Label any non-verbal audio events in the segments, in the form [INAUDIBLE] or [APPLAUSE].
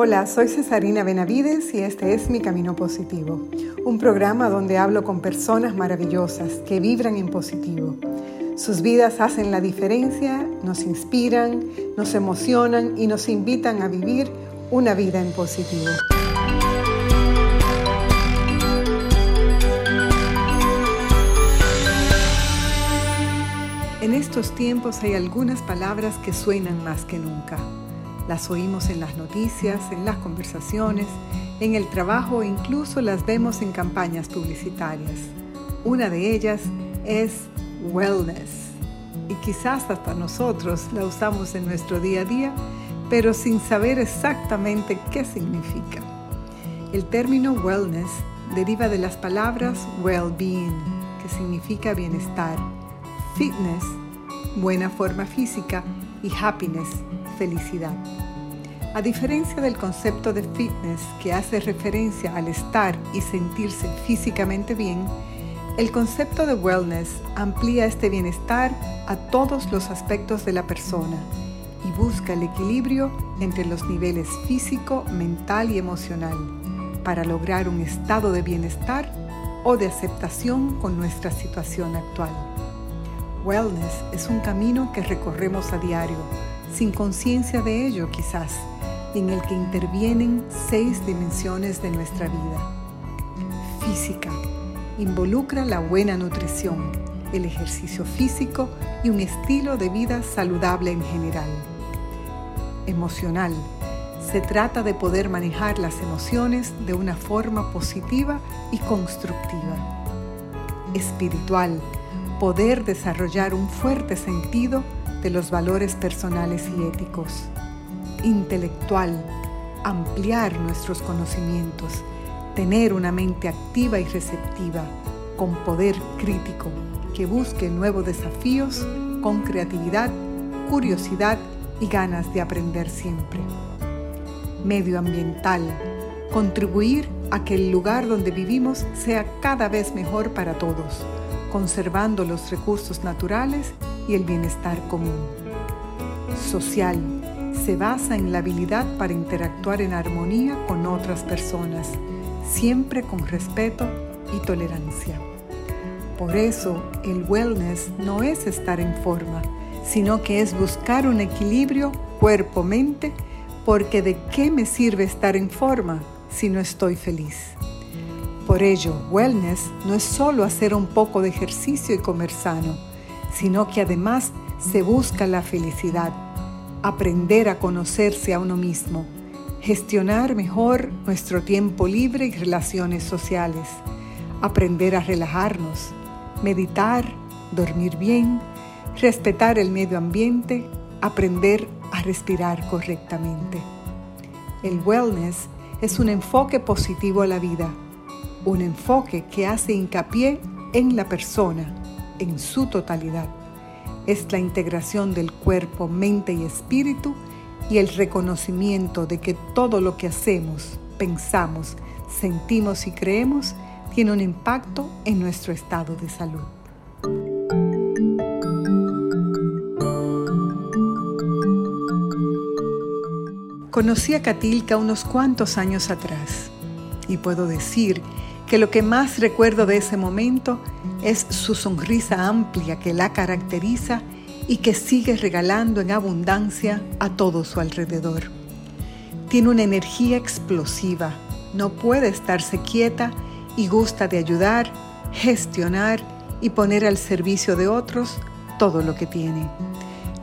Hola, soy Cesarina Benavides y este es Mi Camino Positivo, un programa donde hablo con personas maravillosas que vibran en positivo. Sus vidas hacen la diferencia, nos inspiran, nos emocionan y nos invitan a vivir una vida en positivo. En estos tiempos hay algunas palabras que suenan más que nunca. Las oímos en las noticias, en las conversaciones, en el trabajo e incluso las vemos en campañas publicitarias. Una de ellas es wellness. Y quizás hasta nosotros la usamos en nuestro día a día, pero sin saber exactamente qué significa. El término wellness deriva de las palabras well-being, que significa bienestar, fitness, buena forma física, y happiness, felicidad. A diferencia del concepto de fitness que hace referencia al estar y sentirse físicamente bien, el concepto de wellness amplía este bienestar a todos los aspectos de la persona y busca el equilibrio entre los niveles físico, mental y emocional para lograr un estado de bienestar o de aceptación con nuestra situación actual. Wellness es un camino que recorremos a diario, sin conciencia de ello quizás, en el que intervienen seis dimensiones de nuestra vida. Física. Involucra la buena nutrición, el ejercicio físico y un estilo de vida saludable en general. Emocional. Se trata de poder manejar las emociones de una forma positiva y constructiva. Espiritual poder desarrollar un fuerte sentido de los valores personales y éticos. Intelectual, ampliar nuestros conocimientos, tener una mente activa y receptiva, con poder crítico, que busque nuevos desafíos con creatividad, curiosidad y ganas de aprender siempre. Medioambiental, contribuir a que el lugar donde vivimos sea cada vez mejor para todos conservando los recursos naturales y el bienestar común. Social. Se basa en la habilidad para interactuar en armonía con otras personas, siempre con respeto y tolerancia. Por eso, el wellness no es estar en forma, sino que es buscar un equilibrio cuerpo-mente, porque ¿de qué me sirve estar en forma si no estoy feliz? Por ello, wellness no es solo hacer un poco de ejercicio y comer sano, sino que además se busca la felicidad, aprender a conocerse a uno mismo, gestionar mejor nuestro tiempo libre y relaciones sociales, aprender a relajarnos, meditar, dormir bien, respetar el medio ambiente, aprender a respirar correctamente. El wellness es un enfoque positivo a la vida un enfoque que hace hincapié en la persona, en su totalidad. Es la integración del cuerpo, mente y espíritu y el reconocimiento de que todo lo que hacemos, pensamos, sentimos y creemos tiene un impacto en nuestro estado de salud. Conocí a Katilka unos cuantos años atrás y puedo decir que lo que más recuerdo de ese momento es su sonrisa amplia que la caracteriza y que sigue regalando en abundancia a todo su alrededor. Tiene una energía explosiva, no puede estarse quieta y gusta de ayudar, gestionar y poner al servicio de otros todo lo que tiene.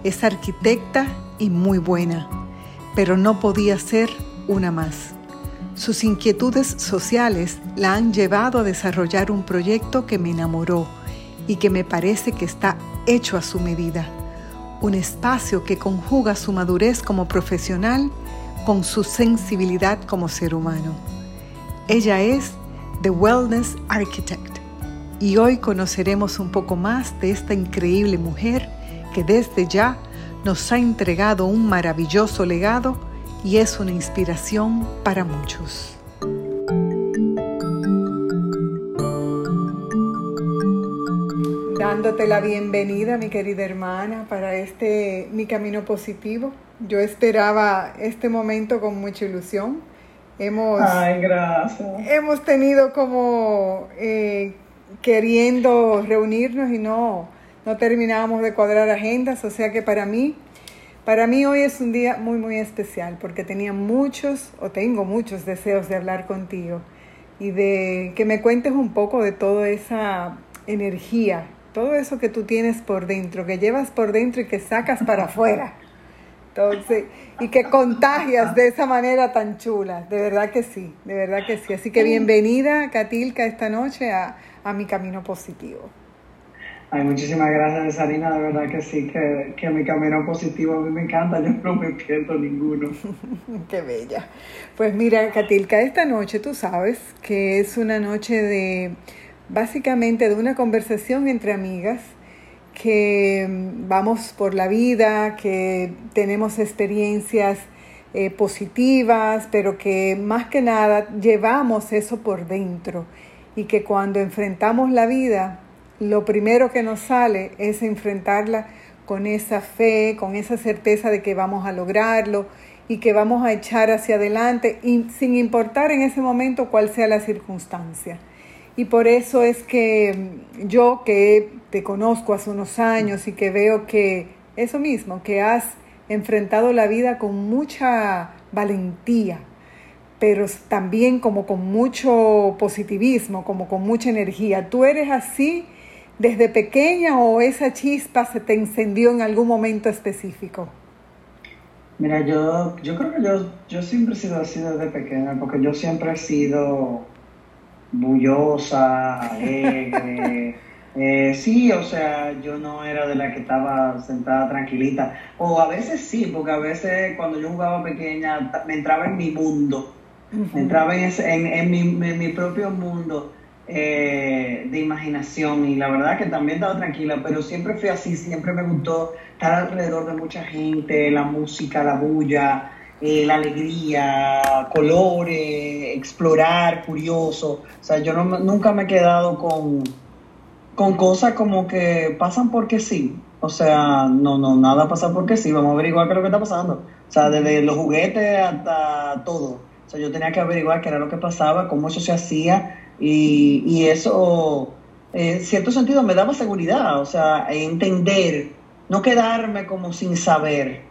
Es arquitecta y muy buena, pero no podía ser una más. Sus inquietudes sociales la han llevado a desarrollar un proyecto que me enamoró y que me parece que está hecho a su medida. Un espacio que conjuga su madurez como profesional con su sensibilidad como ser humano. Ella es The Wellness Architect y hoy conoceremos un poco más de esta increíble mujer que desde ya nos ha entregado un maravilloso legado y es una inspiración para muchos. Dándote la bienvenida, mi querida hermana, para este Mi Camino Positivo. Yo esperaba este momento con mucha ilusión. Hemos, Ay, gracias. Hemos tenido como eh, queriendo reunirnos y no, no terminábamos de cuadrar agendas, o sea que para mí, para mí hoy es un día muy, muy especial porque tenía muchos o tengo muchos deseos de hablar contigo y de que me cuentes un poco de toda esa energía, todo eso que tú tienes por dentro, que llevas por dentro y que sacas para [LAUGHS] afuera. Entonces, y que contagias de esa manera tan chula. De verdad que sí, de verdad que sí. Así que bienvenida, Katilka, esta noche a, a mi camino positivo. Ay, muchísimas gracias, Sarina. De verdad que sí, que, que mi camino positivo a mí me encanta. Yo no me pierdo ninguno. [LAUGHS] Qué bella. Pues mira, Katilka, esta noche tú sabes que es una noche de, básicamente, de una conversación entre amigas que mm, vamos por la vida, que tenemos experiencias eh, positivas, pero que más que nada llevamos eso por dentro y que cuando enfrentamos la vida, lo primero que nos sale es enfrentarla con esa fe, con esa certeza de que vamos a lograrlo y que vamos a echar hacia adelante y sin importar en ese momento cuál sea la circunstancia. Y por eso es que yo que te conozco hace unos años y que veo que eso mismo, que has enfrentado la vida con mucha valentía, pero también como con mucho positivismo, como con mucha energía. ¿Tú eres así desde pequeña o esa chispa se te encendió en algún momento específico? Mira, yo, yo creo que yo, yo siempre he sido así desde pequeña, porque yo siempre he sido bullosa, alegre. [LAUGHS] Eh, sí, o sea, yo no era de la que estaba sentada tranquilita. O a veces sí, porque a veces cuando yo jugaba pequeña me entraba en mi mundo. Me entraba en, en, mi, en mi, propio mundo eh, de imaginación. Y la verdad que también estaba tranquila, pero siempre fui así. Siempre me gustó estar alrededor de mucha gente, la música, la bulla. Eh, la alegría, colores, explorar, curioso. O sea, yo nunca me he quedado con, con cosas como que pasan porque sí. O sea, no, no, nada pasa porque sí. Vamos a averiguar qué es lo que está pasando. O sea, desde los juguetes hasta todo. O sea, yo tenía que averiguar qué era lo que pasaba, cómo eso se hacía. Y, y eso, en cierto sentido, me daba seguridad. O sea, entender, no quedarme como sin saber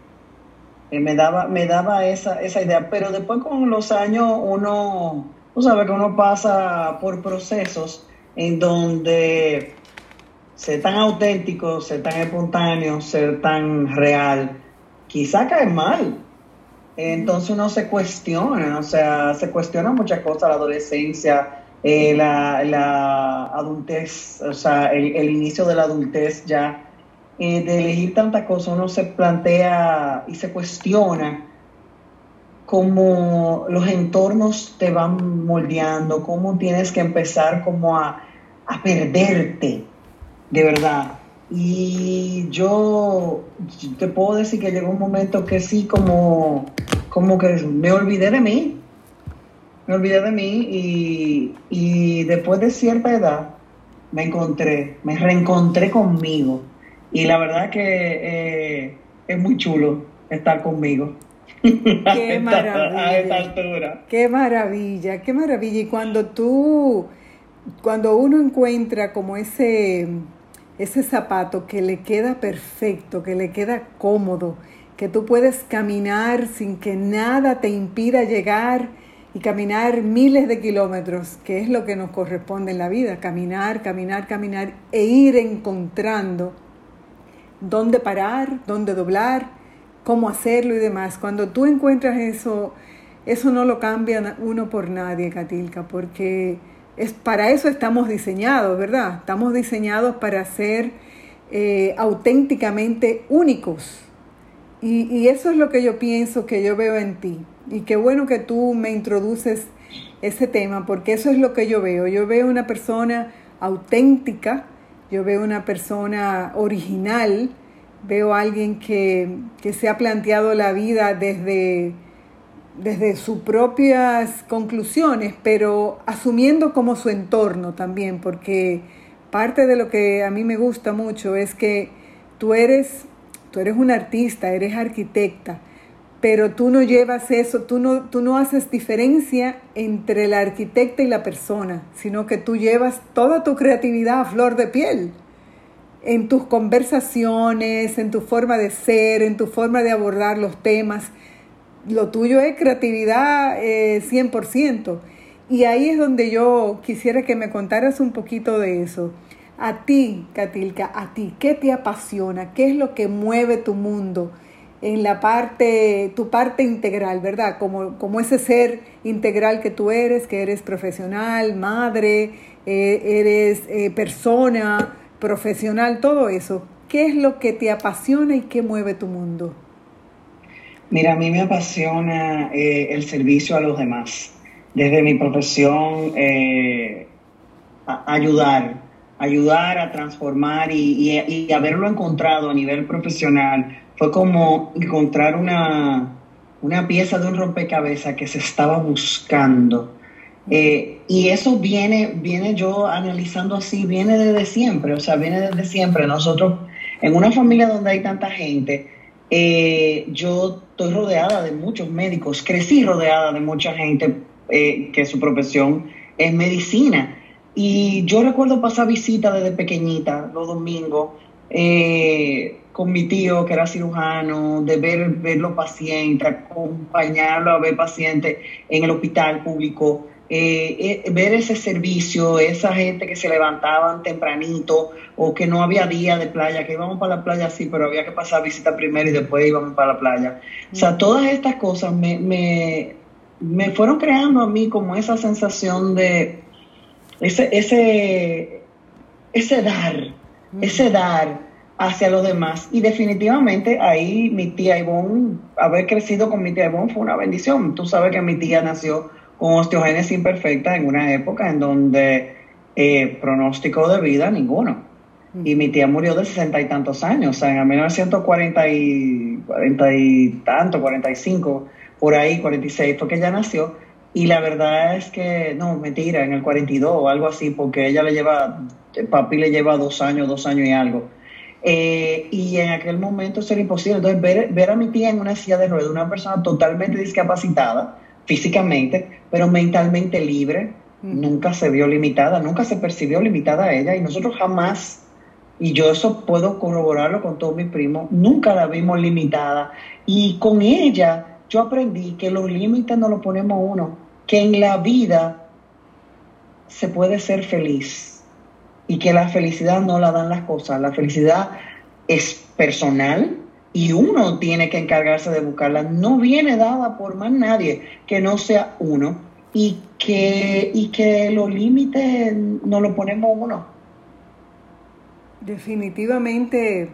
me daba, me daba esa, esa idea. Pero después con los años uno, tú sabes que uno pasa por procesos en donde ser tan auténtico, ser tan espontáneo, ser tan real, quizá cae mal. Entonces uno se cuestiona, o sea, se cuestiona muchas cosas, la adolescencia, eh, la, la, adultez, o sea, el, el inicio de la adultez ya eh, de elegir tantas cosas, uno se plantea y se cuestiona cómo los entornos te van moldeando, cómo tienes que empezar como a, a perderte, de verdad. Y yo te puedo decir que llegó un momento que sí, como, como que me olvidé de mí, me olvidé de mí y, y después de cierta edad me encontré, me reencontré conmigo y la verdad que eh, es muy chulo estar conmigo. Qué maravilla. [LAUGHS] A esta altura. Qué maravilla, qué maravilla. Y cuando tú, cuando uno encuentra como ese, ese zapato que le queda perfecto, que le queda cómodo, que tú puedes caminar sin que nada te impida llegar y caminar miles de kilómetros, que es lo que nos corresponde en la vida, caminar, caminar, caminar e ir encontrando dónde parar, dónde doblar, cómo hacerlo y demás. Cuando tú encuentras eso, eso no lo cambia uno por nadie, Katilka, porque es, para eso estamos diseñados, ¿verdad? Estamos diseñados para ser eh, auténticamente únicos. Y, eso es lo que yo pienso que yo veo en ti. Y qué bueno que tú me introduces ese tema, porque eso es lo que yo veo. Yo veo una persona auténtica, yo veo una persona original, veo a alguien que, se ha planteado la vida desde, desde sus propias conclusiones, pero asumiendo como su entorno también, porque parte de lo que a mí me gusta mucho es que tú eres, tú eres un artista, eres arquitecta, pero tú no llevas eso, tú no, tú no haces diferencia entre la arquitecta y la persona, sino que tú llevas toda tu creatividad a flor de piel en tus conversaciones, en tu forma de ser, en tu forma de abordar los temas. Lo tuyo es creatividad 100%. Eh, y ahí es donde yo quisiera que me contaras un poquito de eso. A ti, Katilka, a ti, ¿qué te apasiona? ¿Qué es lo que mueve tu mundo? en la parte, tu parte integral, ¿verdad? Como, como ese ser integral que tú eres, que eres profesional, madre, eh, eres eh, persona, profesional, todo eso. ¿Qué es lo que te apasiona y qué mueve tu mundo? Mira, a mí me apasiona eh, el servicio a los demás. Desde mi profesión, ayudar, ayudar a transformar y, haberlo encontrado a nivel profesional fue como encontrar una, una pieza de un rompecabezas que se estaba buscando. Eh, y eso viene, viene yo analizando así, viene desde siempre, o sea, viene desde siempre. Nosotros, en una familia donde hay tanta gente, eh, yo estoy rodeada de muchos médicos, crecí rodeada de mucha gente eh, que su profesión es medicina. Y yo recuerdo pasar visita desde pequeñita, los domingos, con mi tío, que era cirujano, de ver, ver los pacientes, acompañarlo a ver pacientes en el hospital público, eh, eh, ver ese servicio, esa gente que se levantaban tempranito o que no había día de playa, que íbamos para la playa sí, pero había que pasar visita primero y después íbamos para la playa. O sea, todas estas cosas me, me, me fueron creando a mí como esa sensación de ese, ese, ese dar, ese dar hacia los demás. Y definitivamente ahí mi tía Ivonne, haber crecido con mi tía Ivonne fue una bendición. Tú sabes que mi tía nació con osteogénesis imperfecta en una época en donde eh, pronóstico de vida ninguno. Y mi tía murió de sesenta y tantos años, o sea, en 1940 y, 40 y tanto, 45, por ahí, 46 fue que ella nació. Y la verdad es que, no, mentira, en el 42 o algo así, porque ella le lleva, papi le lleva dos años, dos años y algo. Eh, y en aquel momento era imposible. Entonces, ver, ver a mi tía en una silla de ruedas, una persona totalmente discapacitada físicamente, pero mentalmente libre, nunca se vio limitada, nunca se percibió limitada a ella y nosotros jamás, y yo eso puedo corroborarlo con todos mis primos, nunca la vimos limitada. Y con ella yo aprendí que los límites no los ponemos uno, que en la vida se puede ser feliz y que la felicidad no la dan las cosas, la felicidad es personal y uno tiene que encargarse de buscarla, no viene dada por más nadie que no sea uno y que, y que los límites no lo ponemos uno. Definitivamente,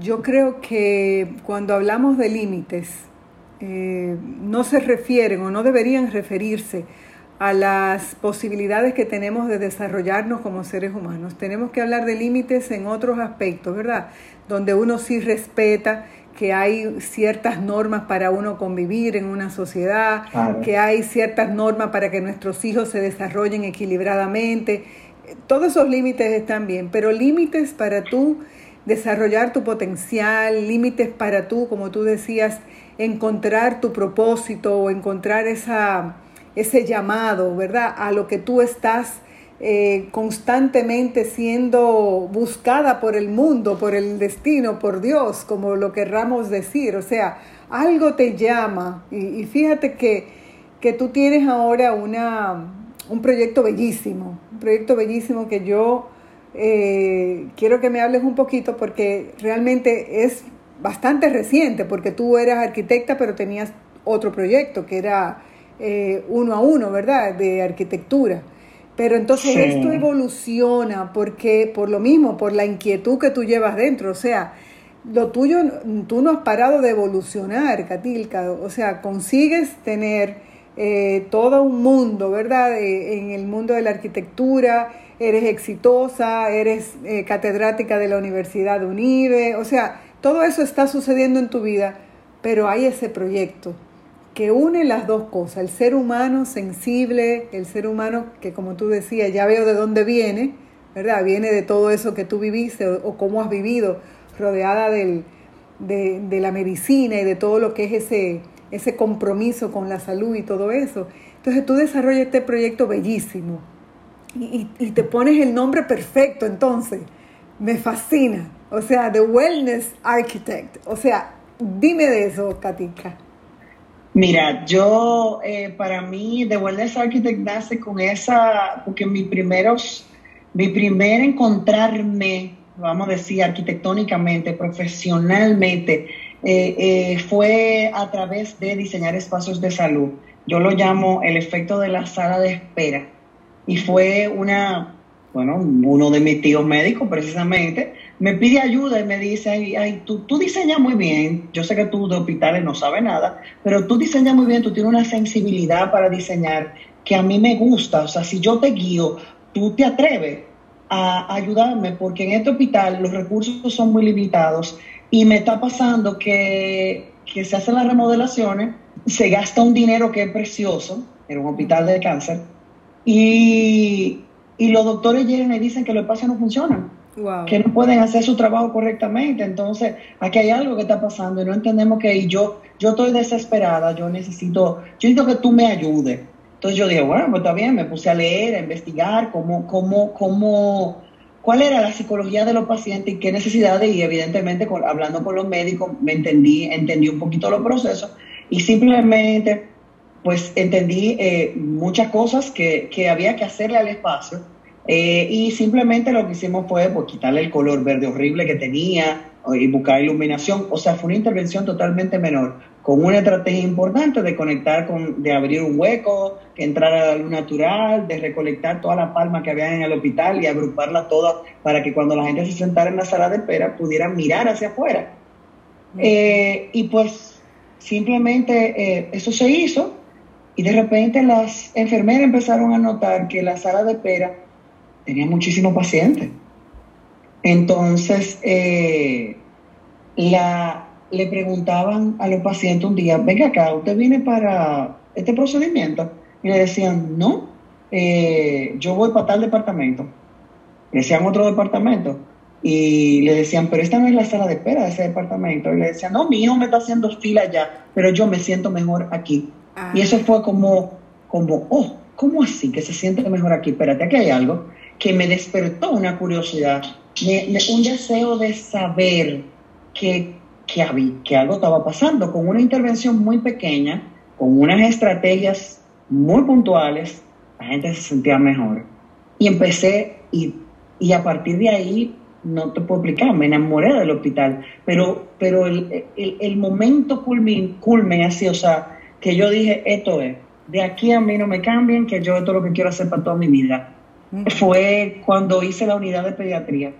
yo creo que cuando hablamos de límites, eh, no se refieren o no deberían referirse a las posibilidades que tenemos de desarrollarnos como seres humanos. Tenemos que hablar de límites en otros aspectos, ¿verdad? Donde uno sí respeta que hay ciertas normas para uno convivir en una sociedad, que hay ciertas normas para que nuestros hijos se desarrollen equilibradamente. Todos esos límites están bien, pero límites para tú desarrollar tu potencial, límites para tú, como tú decías, encontrar tu propósito o encontrar esa ese llamado, ¿verdad? A lo que tú estás eh, constantemente siendo buscada por el mundo, por el destino, por Dios, como lo querramos decir. O sea, algo te llama. Y, fíjate que, que, tú tienes ahora una, un proyecto bellísimo, un proyecto bellísimo que yo eh, quiero que me hables un poquito porque realmente es bastante reciente, porque tú eras arquitecta, pero tenías otro proyecto que era eh, uno a uno, ¿verdad? De arquitectura. Pero entonces esto evoluciona porque por lo mismo, por la inquietud que tú llevas dentro, o sea, lo tuyo, tú no has parado de evolucionar, Katilka, o sea, consigues tener eh, todo un mundo, ¿verdad? Eh, en el mundo de la arquitectura, eres exitosa, eres catedrática de la Universidad de Unive, o sea, todo eso está sucediendo en tu vida, pero hay ese proyecto que une las dos cosas, el ser humano sensible, el ser humano que como tú decías, ya veo de dónde viene, ¿verdad? Viene de todo eso que tú viviste o, cómo has vivido, rodeada del, de, la medicina y de todo lo que es ese, ese compromiso con la salud y todo eso. Entonces tú desarrollas este proyecto bellísimo y, y, te pones el nombre perfecto, entonces me fascina. O sea, The Wellness Architect. O sea, dime de eso, Katika. Mira, yo, eh, para mí, The Wellness Architect nace con esa, porque mi primeros, mi primer encontrarme, vamos a decir, arquitectónicamente, profesionalmente, eh, eh, fue a través de diseñar espacios de salud. Yo lo llamo el efecto de la sala de espera. Y fue una, bueno, uno de mis tíos médicos precisamente, me pide ayuda y me dice, ay, tú, tú, diseñas muy bien, yo sé que tú de hospitales no sabes nada, pero tú diseñas muy bien, tú tienes una sensibilidad para diseñar que a mí me gusta, o sea, si yo te guío, tú te atreves a ayudarme, porque en este hospital los recursos son muy limitados y me está pasando que, que se hacen las remodelaciones, se gasta un dinero que es precioso, en un hospital de cáncer, y, y los doctores llegan y dicen que los espacios no funcionan que no pueden hacer su trabajo correctamente. Entonces, aquí hay algo que está pasando y no entendemos que yo, yo estoy desesperada, yo necesito, yo necesito que tú me ayudes. Entonces yo dije, bueno, pues está bien, me puse a leer, a investigar cómo, cómo, cómo, cuál era la psicología de los pacientes y qué necesidades, y evidentemente hablando con los médicos me entendí, entendí un poquito los procesos y simplemente pues entendí eh, muchas cosas que, que había que hacerle al espacio eh, y simplemente lo que hicimos fue pues, quitarle el color verde horrible que tenía y buscar iluminación. O sea, fue una intervención totalmente menor, con una estrategia importante de conectar, con, de abrir un hueco, que entrara la luz natural, de recolectar toda la palma que había en el hospital y agruparla toda para que cuando la gente se sentara en la sala de espera pudieran mirar hacia afuera. Eh, y pues simplemente eh, eso se hizo y de repente las enfermeras empezaron a notar que la sala de espera tenía muchísimos pacientes. Entonces, eh, la, le preguntaban a los pacientes un día, venga acá, ¿usted viene para este procedimiento? Y le decían, no, eh, yo voy para tal departamento. Le decían otro departamento. Y le decían, pero esta no es la sala de espera de ese departamento. Y le decían, no, mi hijo me está haciendo fila ya, pero yo me siento mejor aquí. Y eso fue como, como, oh, ¿cómo así que se siente mejor aquí? Espérate, aquí hay algo que me despertó una curiosidad, un deseo de saber que, que, que algo estaba pasando. Con una intervención muy pequeña, con unas estrategias muy puntuales, la gente se sentía mejor. Y empecé, y, y a partir de ahí, no te puedo explicar, me enamoré del hospital, pero, pero el, el, el momento culmen, culmen así, o sea, que yo dije, esto es, de aquí a mí no me cambien, que yo esto es lo que quiero hacer para toda mi vida fue cuando hice la unidad de pediatría.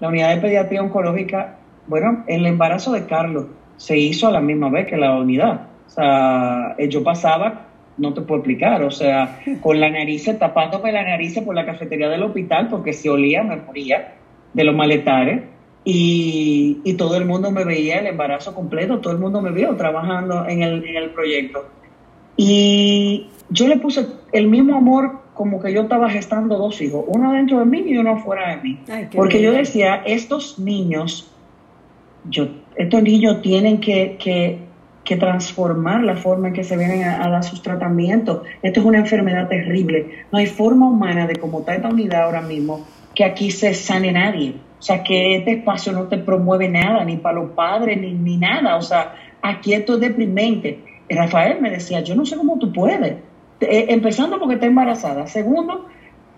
La unidad de pediatría oncológica, bueno, el embarazo de Carlos se hizo a la misma vez que la unidad. O sea, eh, yo pasaba, no te puedo explicar, o sea, [LAUGHS] con la nariz, tapándome la nariz por la cafetería del hospital porque si olía, me moría de los maletares. Y, y, todo el mundo me veía el embarazo completo, todo el mundo me vio trabajando en el, en el proyecto. Y yo le puse el mismo amor como que yo estaba gestando dos hijos, uno dentro de mí y uno fuera de mí. Porque yo decía, estos niños, yo, estos niños tienen que, que, transformar la forma en que se vienen a, dar sus tratamientos. Esto es una enfermedad terrible. No hay forma humana de como está esta unidad ahora mismo que aquí se sane nadie. O sea, que este espacio no te promueve nada, ni para los padres, ni, ni nada. O sea, aquí esto es deprimente. Rafael me decía, yo no sé cómo tú puedes. Eh, empezando porque está embarazada. Segundo,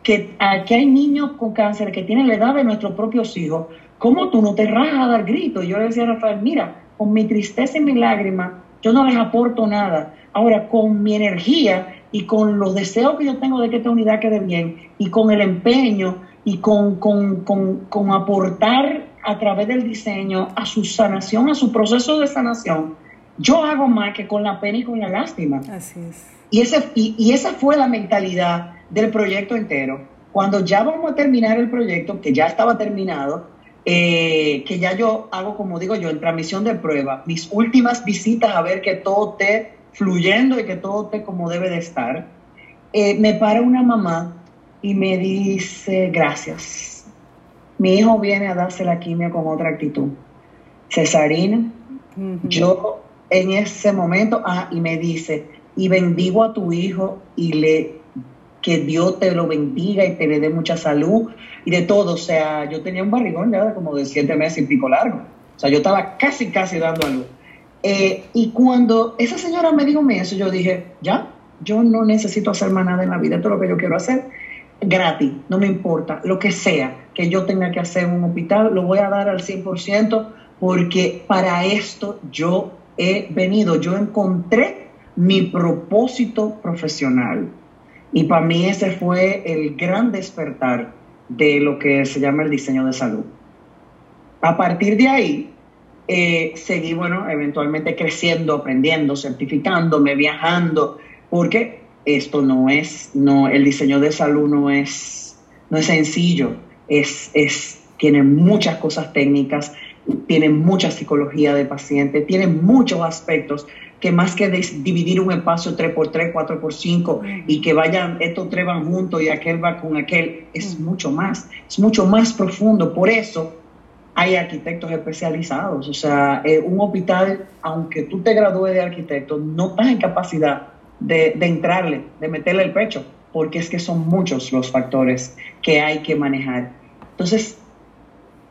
que aquí hay niños con cáncer que tienen la edad de nuestros propios hijos. ¿Cómo tú no te rajas a dar gritos? Yo le decía a Rafael, mira, con mi tristeza y mi lágrima, yo no les aporto nada. Ahora, con mi energía y con los deseos que yo tengo de que esta unidad quede bien, y con el empeño y con, con, con, con aportar a través del diseño a su sanación, a su proceso de sanación, yo hago más que con la pena y con la lástima. Así es. Y, ese, y, esa fue la mentalidad del proyecto entero. Cuando ya vamos a terminar el proyecto, que ya estaba terminado, eh, que ya yo hago, como digo yo, en transmisión de prueba, mis últimas visitas a ver que todo esté fluyendo y que todo esté como debe de estar, eh, me para una mamá y me dice, gracias, mi hijo viene a darse la quimio con otra actitud. Cesarina, yo en ese momento, ah, y me dice, y bendigo a tu hijo y le que Dios te lo bendiga y te le dé mucha salud y de todo. O sea, yo tenía un barrigón ya como de siete meses y pico largo. O sea, yo estaba casi, casi dando a luz. Eh, y cuando esa señora me dijo eso, yo dije, ya, yo no necesito hacer más nada en la vida, es lo que yo quiero hacer, gratis, no me importa, lo que sea que yo tenga que hacer en un hospital, lo voy a dar al 100% porque para esto yo he venido, yo encontré mi propósito profesional. Y para mí ese fue el gran despertar de lo que se llama el diseño de salud. A partir de ahí, eh, seguí, bueno, eventualmente creciendo, aprendiendo, certificándome, viajando, porque esto no es, no, el diseño de salud no es, no es sencillo, es, es, tiene muchas cosas técnicas, tiene mucha psicología de paciente, tiene muchos aspectos que más que dividir un espacio 3x3, 4x5 y que vayan, estos tres van juntos y aquel va con aquel, es mucho más, es mucho más profundo. Por eso hay arquitectos especializados. O sea, eh, un hospital, aunque tú te gradúes de arquitecto, no estás en capacidad de, de entrarle, de meterle el pecho, porque es que son muchos los factores que hay que manejar. Entonces,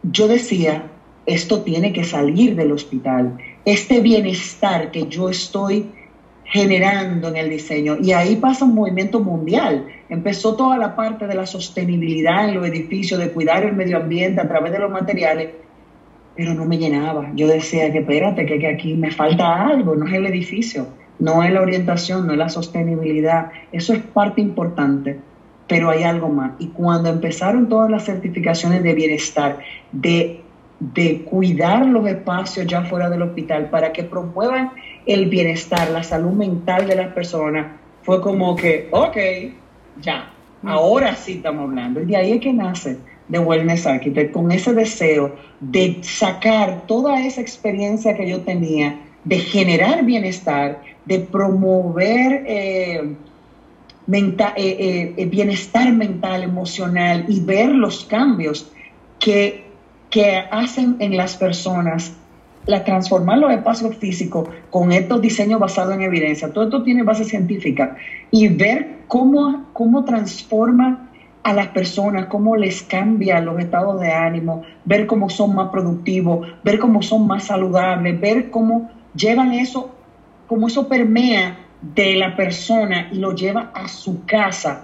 yo decía, esto tiene que salir del hospital. Este bienestar que yo estoy generando en el diseño. Y ahí pasa un movimiento mundial. Empezó toda la parte de la sostenibilidad en los edificios, de cuidar el medio ambiente a través de los materiales, pero no me llenaba. Yo decía que espérate, que, que aquí me falta algo, no es el edificio, no es la orientación, no es la sostenibilidad. Eso es parte importante, pero hay algo más. Y cuando empezaron todas las certificaciones de bienestar, de de cuidar los espacios ya fuera del hospital para que promuevan el bienestar, la salud mental de las personas, fue como que, ok, ya, ahora sí estamos hablando. Y de ahí es que nace de Wellness Architect, con ese deseo de sacar toda esa experiencia que yo tenía, de generar bienestar, de promover eh, eh, eh, bienestar mental, emocional y ver los cambios que que hacen en las personas la transformar los espacios físicos con estos diseños basados en evidencia. Todo esto tiene base científica y ver cómo, cómo transforma a las personas, cómo les cambia los estados de ánimo, ver cómo son más productivos, ver cómo son más saludables, ver cómo llevan eso, cómo eso permea de la persona y lo lleva a su casa.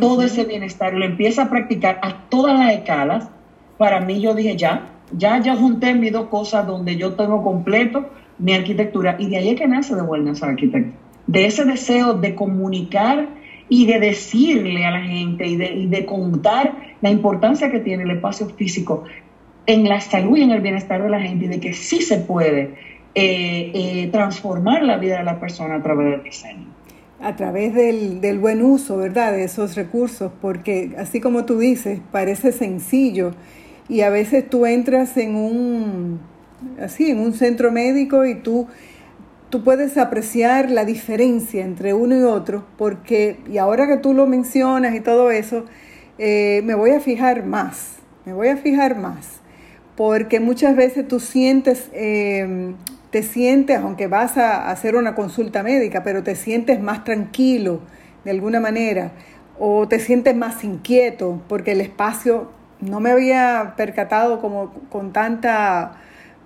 Todo ese bienestar lo empieza a practicar a todas las escalas para mí yo dije, ya, ya, ya junté mis dos cosas donde yo tengo completo mi arquitectura y de ahí es que nace de Wellness Architect, de ese deseo de comunicar y de decirle a la gente y de, y de contar la importancia que tiene el espacio físico en la salud y en el bienestar de la gente y de que sí se puede eh, eh, transformar la vida de la persona a través del diseño. A través del, del, buen uso, ¿verdad?, de esos recursos, porque así como tú dices, parece sencillo y a veces tú entras en un, así, en un centro médico y tú, tú puedes apreciar la diferencia entre uno y otro, porque, y ahora que tú lo mencionas y todo eso, eh, me voy a fijar más, me voy a fijar más, porque muchas veces tú sientes, em, te sientes, aunque vas a hacer una consulta médica, pero te sientes más tranquilo de alguna manera, o te sientes más inquieto, porque el espacio no me había percatado como con tanta,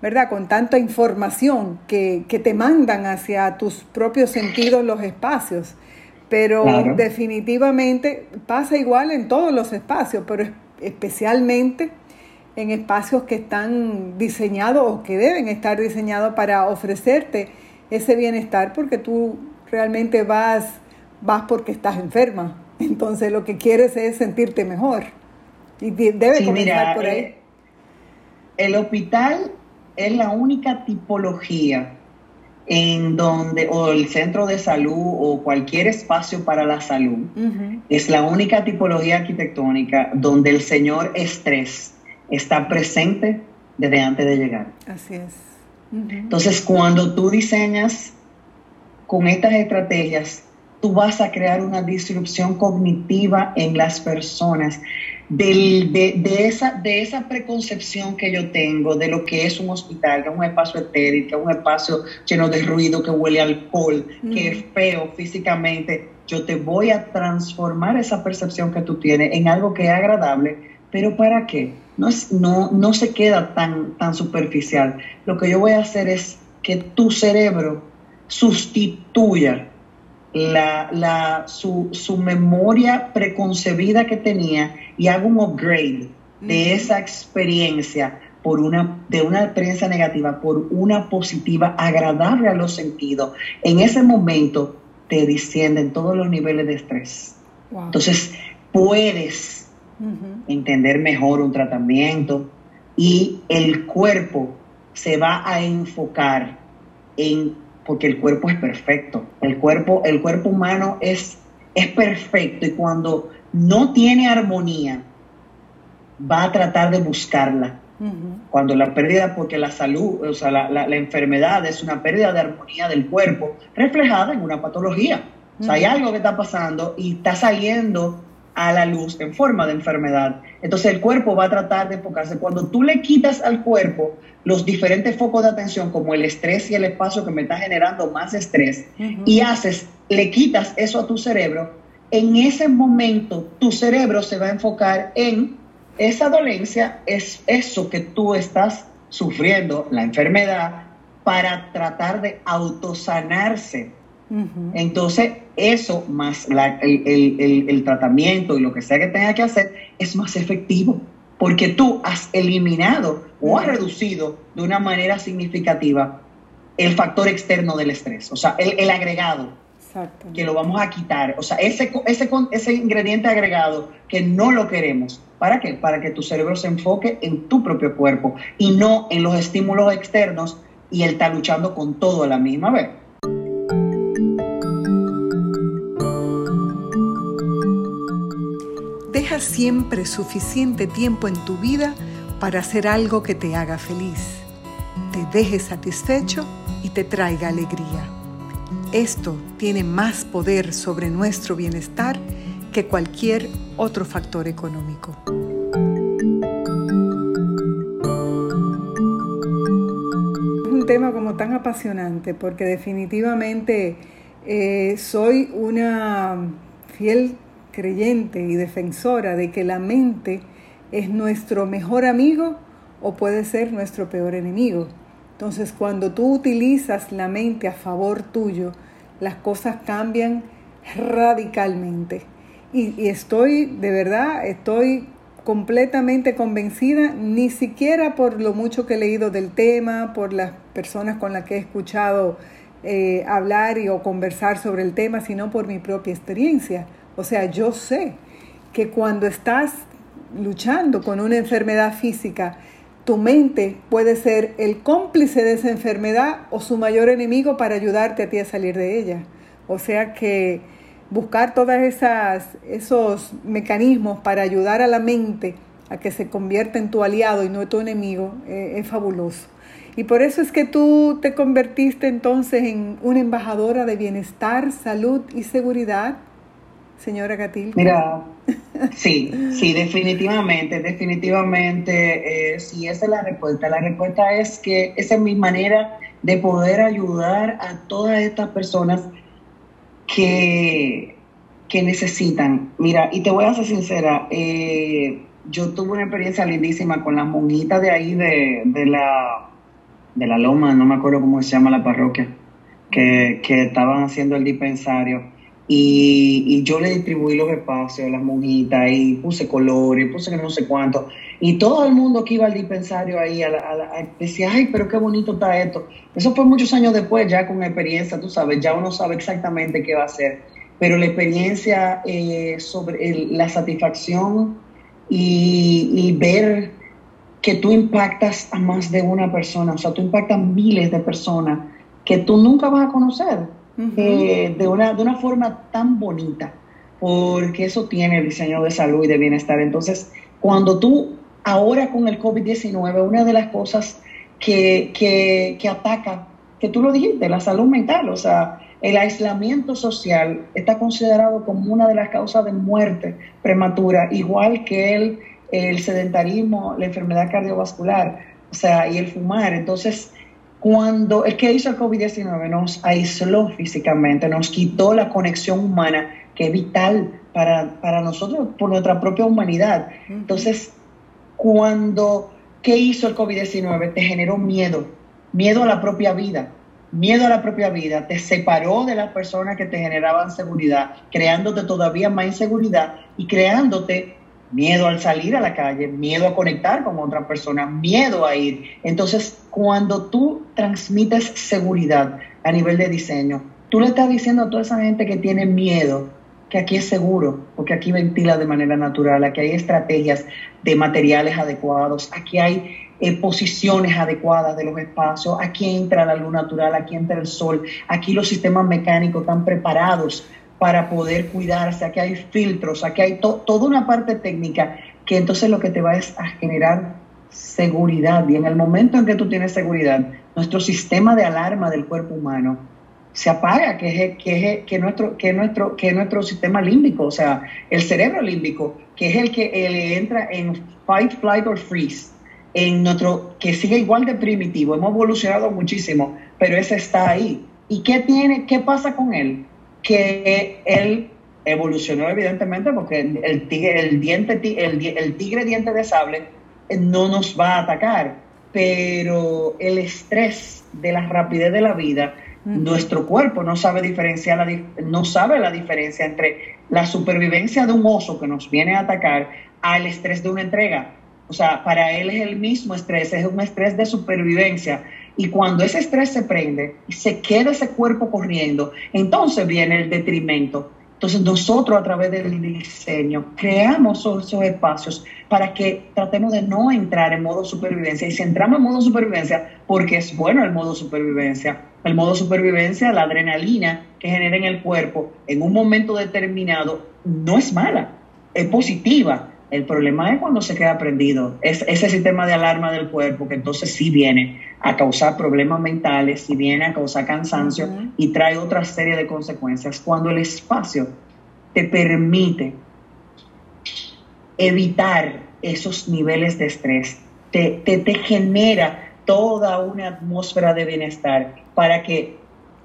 ¿verdad? Con tanta información que, te mandan hacia tus propios sentidos los espacios. Pero definitivamente pasa igual en todos los espacios, pero especialmente en espacios que están diseñados o que deben estar diseñados para ofrecerte ese bienestar, porque tú realmente vas, vas porque estás enferma. Entonces lo que quieres es sentirte mejor. Y debe comenzar por ahí. Eh, el hospital es la única tipología en donde, o el centro de salud o cualquier espacio para la salud, es la única tipología arquitectónica donde el señor estrés está presente desde antes de llegar. Así es. Entonces, cuando tú diseñas con estas estrategias, tú vas a crear una disrupción cognitiva en las personas de, esa, de esa preconcepción que yo tengo de lo que es un hospital, que es un espacio etéreo, que es un espacio lleno de ruido, que huele a alcohol, que es feo físicamente. Yo te voy a transformar esa percepción que tú tienes en algo que es agradable, pero ¿para qué? No, es, no, no se queda tan, tan superficial. Lo que yo voy a hacer es que tu cerebro sustituya la, la, su, su, memoria preconcebida que tenía y hago un upgrade de esa experiencia por una, de una experiencia negativa por una positiva, agradable a los sentidos. En ese momento te descienden todos los niveles de estrés. Entonces, puedes entender mejor un tratamiento y el cuerpo se va a enfocar en porque el cuerpo es perfecto. El cuerpo, el cuerpo humano es, es perfecto y cuando no tiene armonía, va a tratar de buscarla. Cuando la pérdida, porque la salud, o sea, la, la, enfermedad es una pérdida de armonía del cuerpo reflejada en una patología. O sea, hay algo que está pasando y está saliendo a la luz en forma de enfermedad. Entonces el cuerpo va a tratar de enfocarse. Cuando tú le quitas al cuerpo los diferentes focos de atención, como el estrés y el espacio que me está generando más estrés, y haces, le quitas eso a tu cerebro, en ese momento tu cerebro se va a enfocar en esa dolencia, es eso que tú estás sufriendo, la enfermedad, para tratar de autosanarse entonces, eso más el, tratamiento y lo que sea que tenga que hacer es más efectivo, porque tú has eliminado o has reducido de una manera significativa el factor externo del estrés, o sea, el, agregado. Que lo vamos a quitar. O sea, ese, ese, ese ingrediente agregado que no lo queremos. ¿Para qué? Para que tu cerebro se enfoque en tu propio cuerpo y no en los estímulos externos y él está luchando con todo a la misma vez. Deja siempre suficiente tiempo en tu vida para hacer algo que te haga feliz, te deje satisfecho y te traiga alegría. Esto tiene más poder sobre nuestro bienestar que cualquier otro factor económico. un tema como tan apasionante porque definitivamente eh, soy una fiel creyente y defensora de que la mente es nuestro mejor amigo o puede ser nuestro peor enemigo. Entonces, cuando tú utilizas la mente a favor tuyo, las cosas cambian radicalmente. Y, estoy, de verdad, estoy completamente convencida, ni siquiera por lo mucho que he leído del tema, por las personas con las que he escuchado eh, hablar y, o conversar sobre el tema, sino por mi propia experiencia. O sea, yo sé que cuando estás luchando con una enfermedad física, tu mente puede ser el cómplice de esa enfermedad o su mayor enemigo para ayudarte a ti a salir de ella. O sea que buscar todos esos mecanismos para ayudar a la mente a que se convierta en tu aliado y no en tu enemigo eh, es fabuloso. Y por eso es que tú te convertiste entonces en una embajadora de bienestar, salud y seguridad señora Gatil? Mira, sí, sí, definitivamente, definitivamente, eh, sí, esa es la respuesta. La respuesta es que esa es mi manera de poder ayudar a todas estas personas que, que necesitan. Mira, y te voy a ser sincera, eh, yo tuve una experiencia lindísima con las monjitas de ahí de, de, la, de la Loma, no me acuerdo cómo se llama la parroquia, que, que estaban haciendo el dispensario. Y, yo le distribuí los espacios a las monjitas y puse colores, puse no sé cuánto. Y todo el mundo que iba al dispensario ahí decía, ay, pero qué bonito está esto. Eso fue muchos años después, ya con experiencia, tú sabes, ya uno sabe exactamente qué va a hacer. Pero la experiencia eh, sobre la satisfacción y, y ver que tú impactas a más de una persona, o sea, tú impactas miles de personas que tú nunca vas a conocer eh, de, una, de una forma tan bonita, porque eso tiene el diseño de salud y de bienestar. Entonces, cuando tú, ahora con el COVID-19, una de las cosas que, que, que ataca, que tú lo dijiste, la salud mental, o sea, el aislamiento social está considerado como una de las causas de muerte prematura, igual que el, el sedentarismo, la enfermedad cardiovascular, o sea, y el fumar. Entonces, cuando el que hizo el COVID-19 nos aisló físicamente, nos quitó la conexión humana que es vital para, para nosotros, por nuestra propia humanidad. Entonces, cuando, ¿qué hizo el COVID-19? Te generó miedo, miedo a la propia vida, miedo a la propia vida, te separó de las personas que te generaban seguridad, creándote todavía más inseguridad y creándote miedo al salir a la calle, miedo a conectar con otra persona, miedo a ir. Entonces, cuando tú transmites seguridad a nivel de diseño, tú le estás diciendo a toda esa gente que tiene miedo que aquí es seguro, porque aquí ventila de manera natural, aquí hay estrategias de materiales adecuados, aquí hay eh, posiciones adecuadas de los espacios, aquí entra la luz natural, aquí entra el sol, aquí los sistemas mecánicos están preparados para poder cuidarse, aquí hay filtros, aquí hay toda una parte técnica que entonces lo que te va es a generar seguridad y en el momento en que tú tienes seguridad, nuestro sistema de alarma del cuerpo humano se apaga, que es, que que nuestro, que nuestro, que nuestro sistema límbico, o sea, el cerebro límbico, que es el que entra en fight, flight or freeze, en nuestro, que sigue igual de primitivo. Hemos evolucionado muchísimo, pero ese está ahí. ¿Y qué tiene, qué pasa con él? Que él evolucionó evidentemente porque el tigre, el diente, el, el tigre diente de sable no nos va a atacar, pero el estrés de la rapidez de la vida nuestro cuerpo no sabe diferenciar la, no sabe la diferencia entre la supervivencia de un oso que nos viene a atacar al estrés de una entrega. O sea, para él es el mismo estrés, es un estrés de supervivencia. Y cuando ese estrés se prende y se queda ese cuerpo corriendo, entonces viene el detrimento. Entonces nosotros a través del diseño creamos esos espacios para que tratemos de no entrar en modo supervivencia. Y si entramos en modo supervivencia, porque es bueno el modo supervivencia, el modo supervivencia, la adrenalina que genera en el cuerpo en un momento determinado no es mala, es positiva. El problema es cuando se queda prendido. Es ese sistema de alarma del cuerpo que entonces sí viene a causar problemas mentales, sí viene a causar cansancio y trae otra serie de consecuencias. Cuando el espacio te permite evitar esos niveles de estrés, te, te, te genera toda una atmósfera de bienestar para que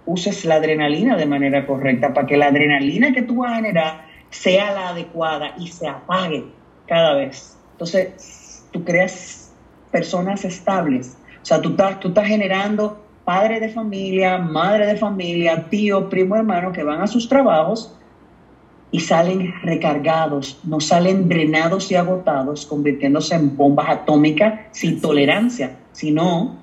uses la adrenalina de manera correcta, para que la adrenalina que tú vas a generar sea la adecuada y se apague cada vez. Entonces, tú creas personas estables. O sea, tú estás, tú estás generando padre de familia, madre de familia, tío, primo, hermano que van a sus trabajos y salen recargados, no salen drenados y agotados, convirtiéndose en bombas atómicas sin tolerancia, sino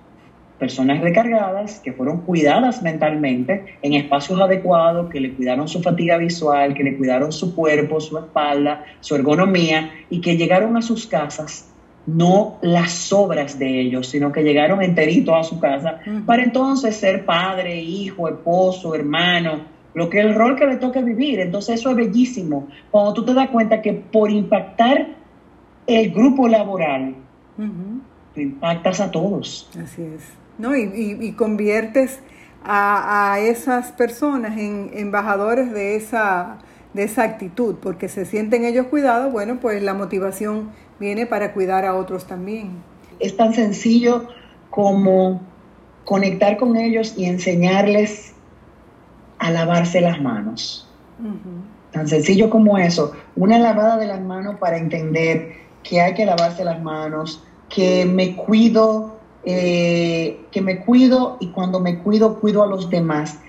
personas recargadas que fueron cuidadas mentalmente en espacios adecuados, que le cuidaron su fatiga visual, que le cuidaron su cuerpo, su espalda, su ergonomía y que llegaron a sus casas no las obras de ellos, sino que llegaron enteritos a su casa para entonces ser padre, hijo, esposo, hermano, lo que el rol que le toca vivir. Entonces eso es bellísimo. Cuando tú te das cuenta que por impactar el grupo laboral, impactas a todos. Así es. ¿No? Y, conviertes a, esas personas en embajadores de esa, de esa actitud, porque se sienten ellos cuidados, bueno, pues la motivación viene para cuidar a otros también. Es tan sencillo como conectar con ellos y enseñarles a lavarse las manos. Tan sencillo como eso, una lavada de las manos para entender que hay que lavarse las manos, que me cuido, eh, que me cuido y cuando me cuido, cuido a los demás.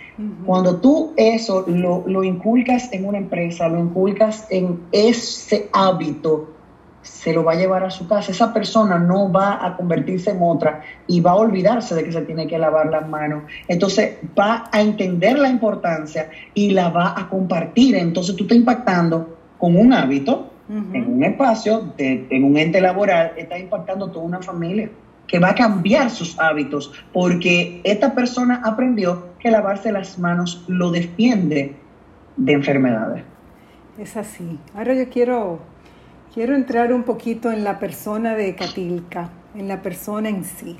Cuando tú eso lo, lo, inculcas en una empresa, lo inculcas en ese hábito, se lo va a llevar a su casa. Esa persona no va a convertirse en otra y va a olvidarse de que se tiene que lavar las manos. Entonces va a entender la importancia y la va a compartir. Entonces tú estás impactando con un hábito en un espacio, en un ente laboral, está impactando toda una familia que va a cambiar sus hábitos porque esta persona aprendió que lavarse las manos lo defiende de enfermedades. Es así. Ahora yo quiero, quiero entrar un poquito en la persona de Katilka, en la persona en sí.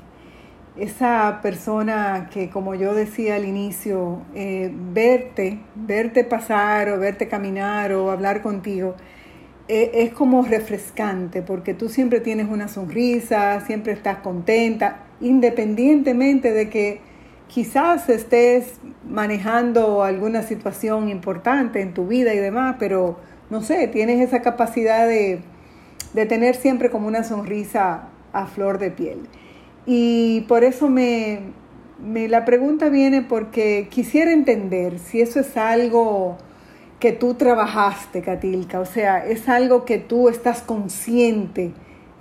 esa persona que, como yo decía al inicio, eh, verte, verte pasar o verte caminar o hablar contigo, es como refrescante porque tú siempre tienes una sonrisa, siempre estás contenta, independientemente de que quizás estés manejando alguna situación importante en tu vida y demás, pero no sé, tienes esa capacidad de, de tener siempre como una sonrisa a flor de piel. Y por eso me, me, la pregunta viene porque quisiera entender si eso es algo que tú trabajaste, Katilka, o sea, es algo que tú estás consciente,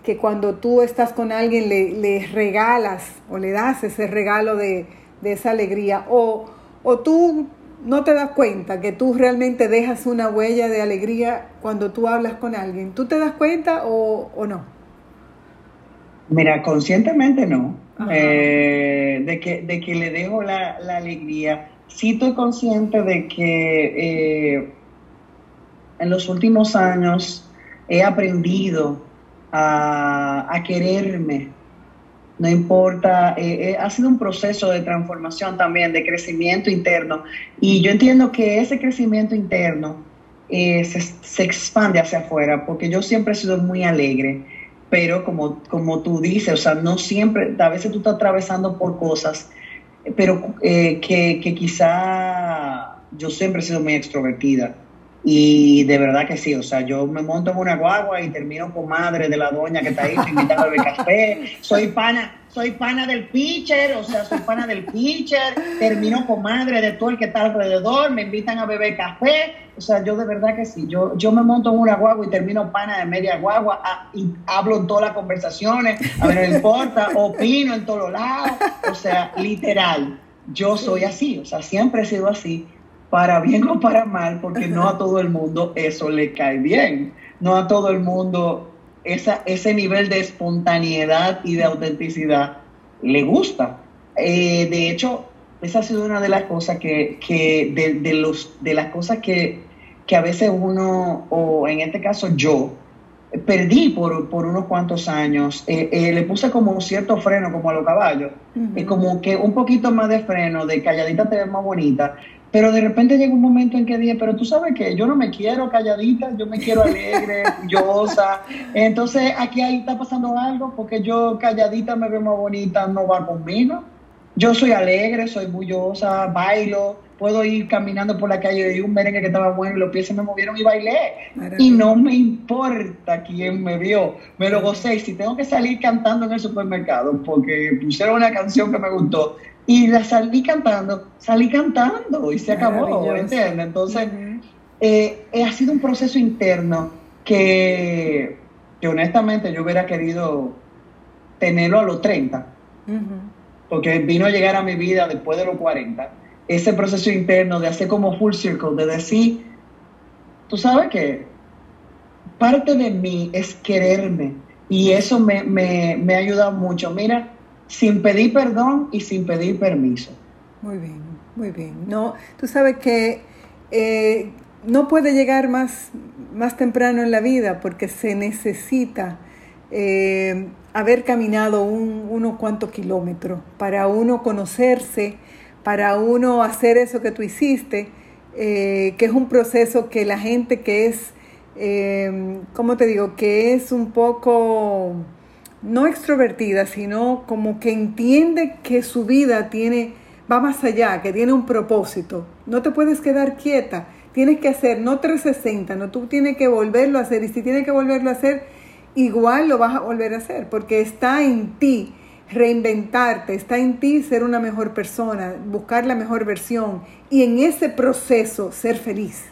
que cuando tú estás con alguien le, le regalas o le das ese regalo de, de esa alegría, o, o tú no te das cuenta que tú realmente dejas una huella de alegría cuando tú hablas con alguien. ¿Tú te das cuenta o, o no? Mira, conscientemente no. Eh, de, que, de que le dejo la, la, alegría. Sí estoy consciente de que eh, en los últimos años he aprendido a, a quererme. No importa, eh, ha sido un proceso de transformación también, de crecimiento interno. Y yo entiendo que ese crecimiento interno se, se expande hacia afuera, porque yo siempre he sido muy alegre pero como, como tú dices, o sea, no siempre, a veces tú estás atravesando por cosas, pero eh, que, que quizá yo siempre he sido muy extrovertida. Y de verdad que sí, o sea, yo me monto en una guagua y termino con madre de la doña que está ahí invitando a beber café. Soy pana, soy pana del pitcher, o sea, soy pana del pitcher, termino con madre de todo el que está alrededor, me invitan a beber café. O sea, yo de verdad que sí, yo, yo me monto en una guagua y termino pana de media guagua y hablo en todas las conversaciones, a ver, no importa, [LAUGHS] opino en todos lados. O sea, literal, yo soy así, o sea, siempre he sido así para bien o para mal, porque no a todo el mundo eso le cae bien, no a todo el mundo esa, ese nivel de espontaneidad y de autenticidad le gusta. Eh, de hecho, esa ha sido una de las cosas que, que de, los, de las cosas que, que, a veces uno, o en este caso yo, perdí por, por unos cuantos años, eh, eh, le puse como un cierto freno como a los caballos, y como que un poquito más de freno, de calladita te ves más bonita, pero de repente llega un momento en que dije, pero tú sabes que yo no me quiero calladita, yo me quiero alegre, [LAUGHS] orgullosa. Entonces aquí ahí está pasando algo porque yo calladita me veo más bonita, no va conmigo. Yo soy alegre, soy bullosa, bailo, puedo ir caminando por la calle y un merengue que estaba bueno y los pies se me movieron y bailé. Y no me importa quién me vio, me lo gocé. Y si tengo que salir cantando en el supermercado porque pusieron una canción que me gustó, y la salí cantando, salí cantando y se acabó, ¿entiendes? Entonces, eh, ha sido un proceso interno que, que, honestamente yo hubiera querido tenerlo a los 30, porque vino a llegar a mi vida después de los 40. Ese proceso interno de hacer como full circle, de decir, tú sabes que parte de mí es quererme y eso me, me, me ha ayudado mucho. Mira, sin pedir perdón y sin pedir permiso. Muy bien, muy bien. No, tú sabes que eh, no puede llegar más, más temprano en la vida porque se necesita eh, haber caminado un, unos cuantos kilómetros para uno conocerse, para uno hacer eso que tú hiciste, eh, que es un proceso que la gente que es, ¿cómo te digo? Que es un poco no extrovertida, sino como que entiende que su vida tiene, va más allá, que tiene un propósito. No te puedes quedar quieta, tienes que hacer no 360, no tú tienes que volverlo a hacer y si tienes que volverlo a hacer, igual lo vas a volver a hacer, porque está en ti reinventarte, está en ti ser una mejor persona, buscar la mejor versión y en ese proceso ser feliz.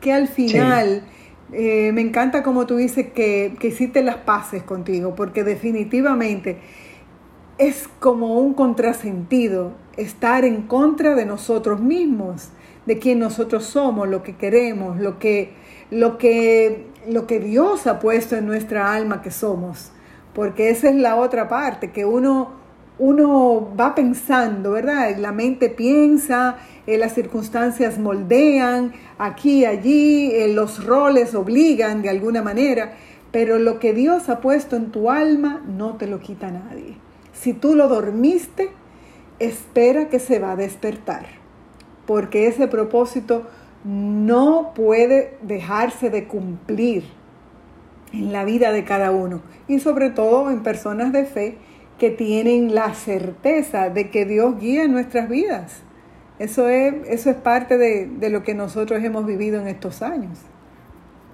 Que al final... Eh, me encanta como tú dices que, que hiciste las paces contigo, porque definitivamente es como un contrasentido estar en contra de nosotros mismos, de quien nosotros somos, lo que queremos, lo que, lo que, lo que Dios ha puesto en nuestra alma que somos. Porque esa es la otra parte, que uno uno va pensando, ¿verdad? La mente piensa, eh, las circunstancias moldean, aquí, allí, eh, los roles obligan de alguna manera, pero lo que Dios ha puesto en tu alma no te lo quita nadie. Si tú lo dormiste, espera que se va a despertar, porque ese propósito no puede dejarse de cumplir en la vida de cada uno y sobre todo en personas de fe que tienen la certeza de que Dios guía nuestras vidas. Eso es, eso es parte de, de, lo que nosotros hemos vivido en estos años.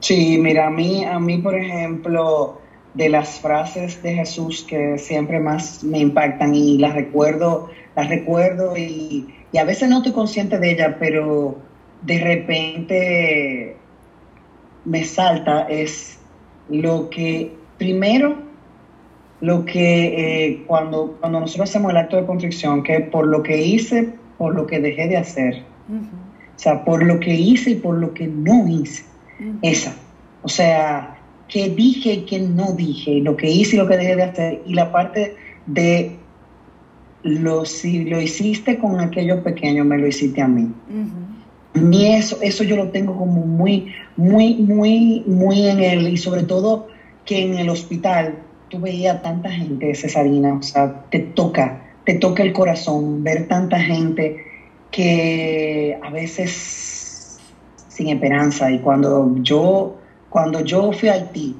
Sí, mira, a mí, a mí, por ejemplo, de las frases de Jesús que siempre más me impactan y las recuerdo, las recuerdo y, y a veces no estoy consciente de ellas, pero de repente me salta es lo que, primero, lo que eh, cuando, cuando nosotros hacemos el acto de contrición, que por lo que hice, por lo que dejé de hacer. O sea, por lo que hice y por lo que no hice. Esa. O sea, que dije y que no dije, lo que hice y lo que dejé de hacer. Y la parte de lo, si lo hiciste con aquello pequeño, me lo hiciste a mí. Ni eso, eso yo lo tengo como muy, muy, muy, muy en él. Y sobre todo que en el hospital tú veías tanta gente, Cesarina, o sea, te toca, te toca el corazón ver tanta gente que a veces sin esperanza. Y cuando yo, cuando yo fui a Haití,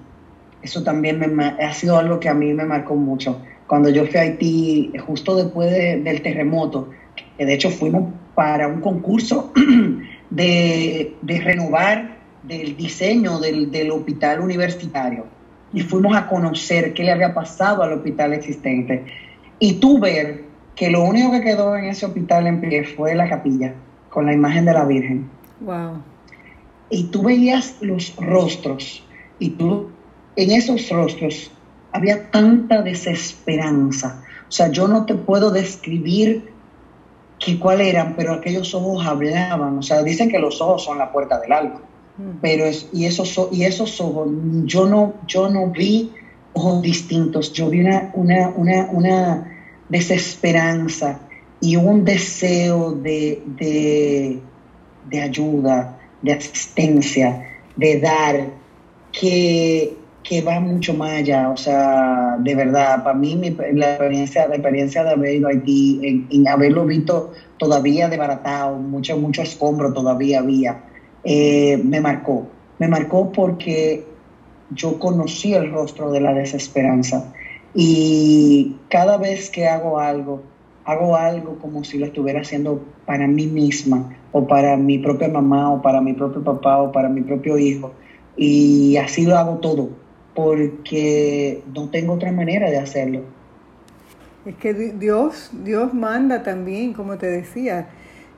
eso también me, ha sido algo que a mí me marcó mucho. Cuando yo fui a Haití, justo después del terremoto, que de hecho fuimos para un concurso [CLEARS THROAT] de, renovar del diseño del, del, hospital universitario y fuimos a conocer qué le había pasado al hospital existente. Y tú ver que lo único que quedó en ese hospital en pie fue la capilla con la imagen de la Virgen. Wow. Y tú veías los rostros y tú en esos rostros había tanta desesperanza. O sea, yo no te puedo describir que cuál eran, pero aquellos ojos hablaban, o sea, dicen que los ojos son la puerta del alma. Pero es, y, esos, y esos ojos, yo no, yo no vi ojos distintos, yo vi una, una, una, una desesperanza y un deseo de, de, de ayuda, de asistencia, de dar, que, que va mucho más allá. O sea, de verdad, para mí la, experiencia, la experiencia de haber ido a Haití, en, haberlo visto todavía desbaratado, mucho, mucho escombro todavía había, eh, me marcó. Me marcó porque yo conocí el rostro de la desesperanza. Y cada vez que hago algo, hago algo como si lo estuviera haciendo para mí misma, o para mi propia mamá, o para mi propio papá, o para mi propio hijo. Y así lo hago todo porque no tengo otra manera de hacerlo. Es que Dios, Dios manda también, como te decía,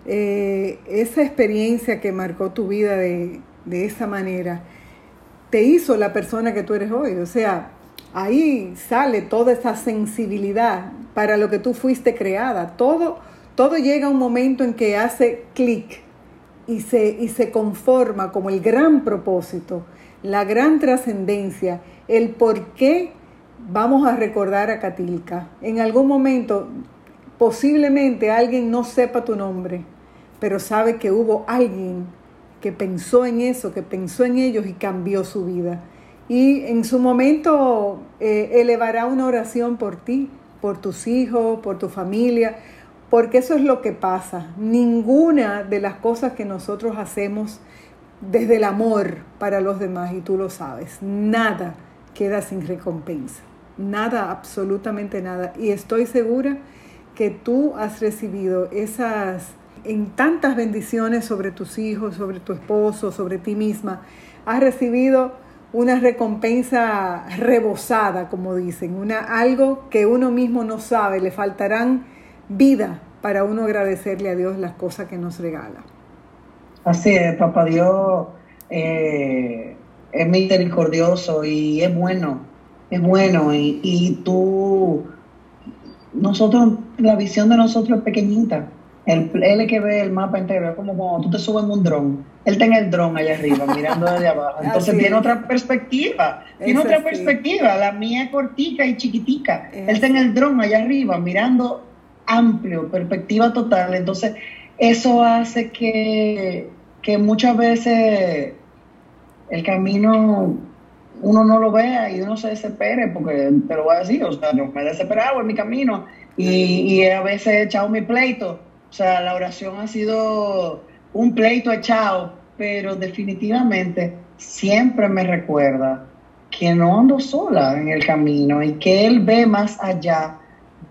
eh, esa experiencia que marcó tu vida de, de esa manera, te hizo la persona que tú eres hoy. O sea, ahí sale toda esa sensibilidad para lo que tú fuiste creada. Todo, todo llega a un momento en que hace clic y se, y se conforma como el gran propósito la gran trascendencia, el por qué vamos a recordar a Catilca. En algún momento, posiblemente alguien no sepa tu nombre, pero sabe que hubo alguien que pensó en eso, que pensó en ellos y cambió su vida. Y en su momento eh, elevará una oración por ti, por tus hijos, por tu familia, porque eso es lo que pasa. Ninguna de las cosas que nosotros hacemos desde el amor para los demás y tú lo sabes. Nada queda sin recompensa. Nada, absolutamente nada. Y estoy segura que tú has recibido esas en tantas bendiciones sobre tus hijos, sobre tu esposo, sobre ti misma. Has recibido una recompensa rebosada, como dicen, una, algo que uno mismo no sabe, le faltarán vida para uno agradecerle a Dios las cosas que nos regala. Así es, papá Dios eh, es misericordioso y es bueno, es bueno. Y, y, tú, nosotros, la visión de nosotros es pequeñita. Él, él es que ve el mapa entero, es como cuando tú te subes en un dron. Él tiene el dron allá arriba, [LAUGHS] mirando desde abajo. Entonces tiene otra perspectiva, tiene otra perspectiva. La mía es cortica y chiquitica. Él tiene el dron allá arriba, mirando amplio, perspectiva total. Entonces, eso hace que que muchas veces el camino uno no lo vea y uno se desespere, porque te lo voy a decir, o sea, yo me he desesperado en mi camino y, y a veces he echado mi pleito. O sea, la oración ha sido un pleito echado, pero definitivamente siempre me recuerda que no ando sola en el camino y que Él ve más allá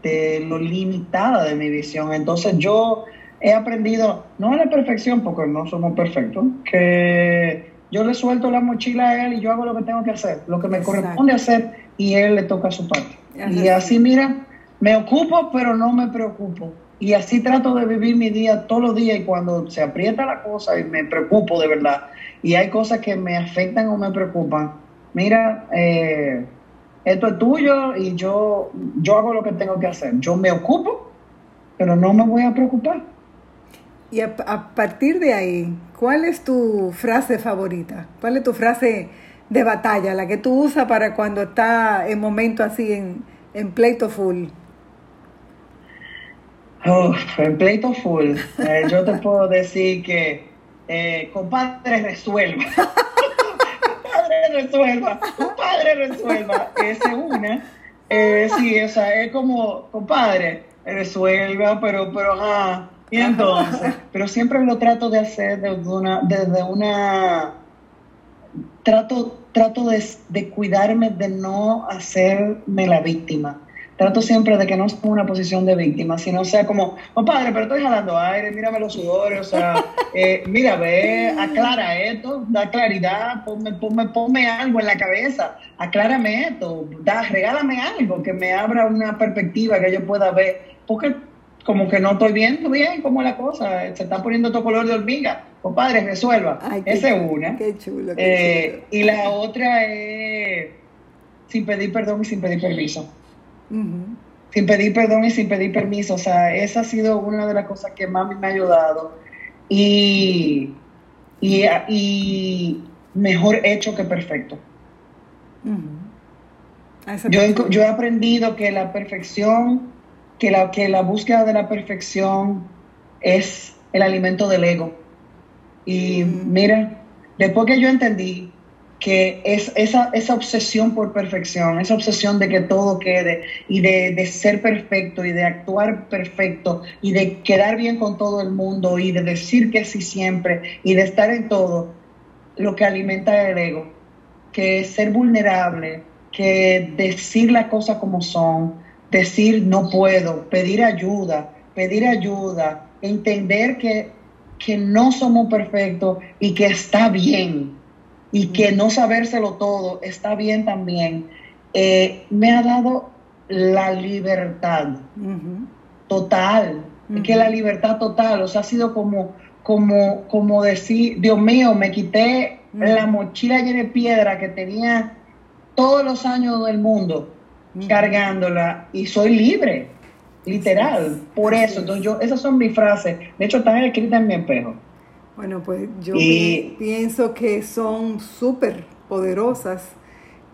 de lo limitada de mi visión. Entonces yo he aprendido, no a la perfección, porque no somos perfectos, que yo le suelto la mochila a Él y yo hago lo que tengo que hacer, lo que me corresponde hacer y Él le toca su parte. Y así, mira, me ocupo, pero no me preocupo. Y así trato de vivir mi día todos los días y cuando se aprieta la cosa y me preocupo de verdad y hay cosas que me afectan o me preocupan, mira, eh, esto es tuyo y yo, yo hago lo que tengo que hacer. Yo me ocupo, pero no me voy a preocupar. Y a, partir de ahí, ¿cuál es tu frase favorita? ¿Cuál es tu frase de batalla, la que tú usas para cuando está en momento así en, en pleito full? En pleito full, eh, yo te puedo decir que eh, compadre resuelva. compadre resuelva, compadre resuelva. Esa es una. Eh, sí, o sea, es como, compadre, resuelva, pero, pero, ajá. Y entonces, pero siempre lo trato de hacer desde una, desde una, trato, trato de, de cuidarme de no hacerme la víctima trato siempre de que no sea una posición de víctima, sino sea como, oh padre, pero estoy jalando aire, mírame los sudores, o sea, [LAUGHS] eh, mira, ve, aclara esto, da claridad, ponme, ponme, ponme algo en la cabeza, aclárame esto, da, regálame algo que me abra una perspectiva que yo pueda ver, porque como que no estoy viendo bien cómo es la cosa, se está poniendo todo color de hormiga, compadre, resuelva. Esa es una. Qué chulo, eh, Y la otra es sin pedir perdón y sin pedir permiso. Sin pedir perdón y sin pedir permiso. O sea, esa ha sido una de las cosas que más me ha ayudado. Y, y, mejor hecho que perfecto. yo, yo, he aprendido que la perfección, que la, que la búsqueda de la perfección es el alimento del ego. Y mira, después que yo entendí que es esa, esa obsesión por perfección, esa obsesión de que todo quede y de, ser perfecto y de actuar perfecto y de quedar bien con todo el mundo y de decir que sí siempre y de estar en todo, lo que alimenta el ego, que es ser vulnerable, que decir las cosas como son, decir no puedo, pedir ayuda, pedir ayuda, entender que, que no somos perfectos y que está bien y que no sabérselo todo está bien también, eh, me ha dado la libertad. Total, que la libertad total, o sea, ha sido como, como, como decir, Dios mío, me quité la mochila llena de piedra que tenía todos los años del mundo cargándola y soy libre, literal, por eso, entonces yo, esas son mis frases, de hecho están escritas en mi espejo. Bueno, pues yo pienso que son súper poderosas.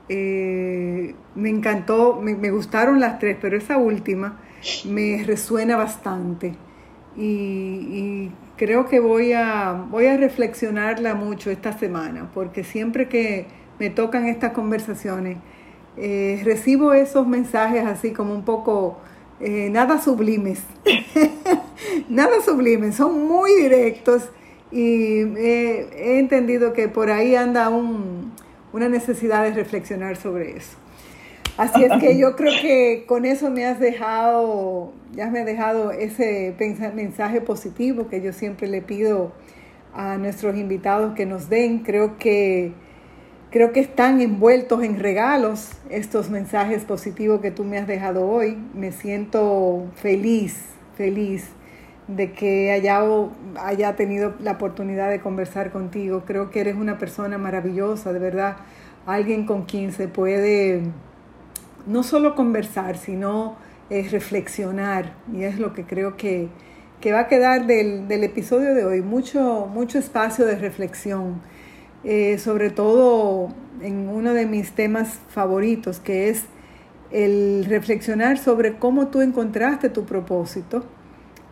Eh, me encantó, me, gustaron las tres, pero esa última me resuena bastante. Y, creo que voy a, voy a reflexionarla mucho esta semana, porque siempre que me tocan estas conversaciones, eh, recibo esos mensajes así como un poco eh, nada sublimes. [LAUGHS] nada sublimes, son muy directos y he entendido que por ahí anda una necesidad de reflexionar sobre eso. Así es que yo creo que con eso me has dejado, ya me has dejado ese mensaje positivo que yo siempre le pido a nuestros invitados que nos den. Creo que, creo que están envueltos en regalos estos mensajes positivos que tú me has dejado hoy. Me siento feliz, feliz de que haya, haya tenido la oportunidad de conversar contigo. Creo que eres una persona maravillosa, de verdad, alguien con quien se puede no solo conversar, sino eh, reflexionar. Y es lo que creo que, va a quedar del, episodio de hoy, mucho, mucho espacio de reflexión, eh, sobre todo en uno de mis temas favoritos, que es el reflexionar sobre cómo tú encontraste tu propósito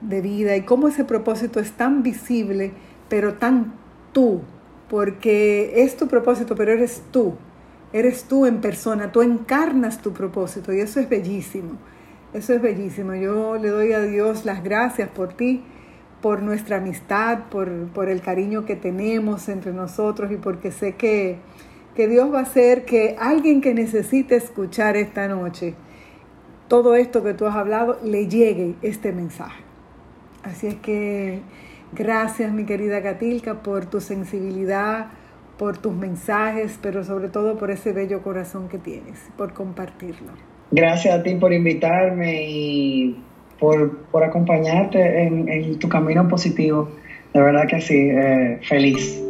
de vida y cómo ese propósito es tan visible, pero tan tú, porque es tu propósito, pero eres tú. eres tú en persona, tú encarnas tu propósito y eso es bellísimo. Eso es bellísimo. Yo le doy a Dios las gracias por ti, por nuestra amistad, por, por el cariño que tenemos entre nosotros y porque sé que, que Dios va a hacer que alguien que necesite escuchar esta noche todo esto que tú has hablado le llegue este mensaje. Así es que gracias mi querida Catilca por tu sensibilidad, por tus mensajes, pero sobre todo por ese bello corazón que tienes, por compartirlo. Gracias a ti por invitarme y por, acompañarte en, tu camino positivo. De verdad que sí, eh, feliz.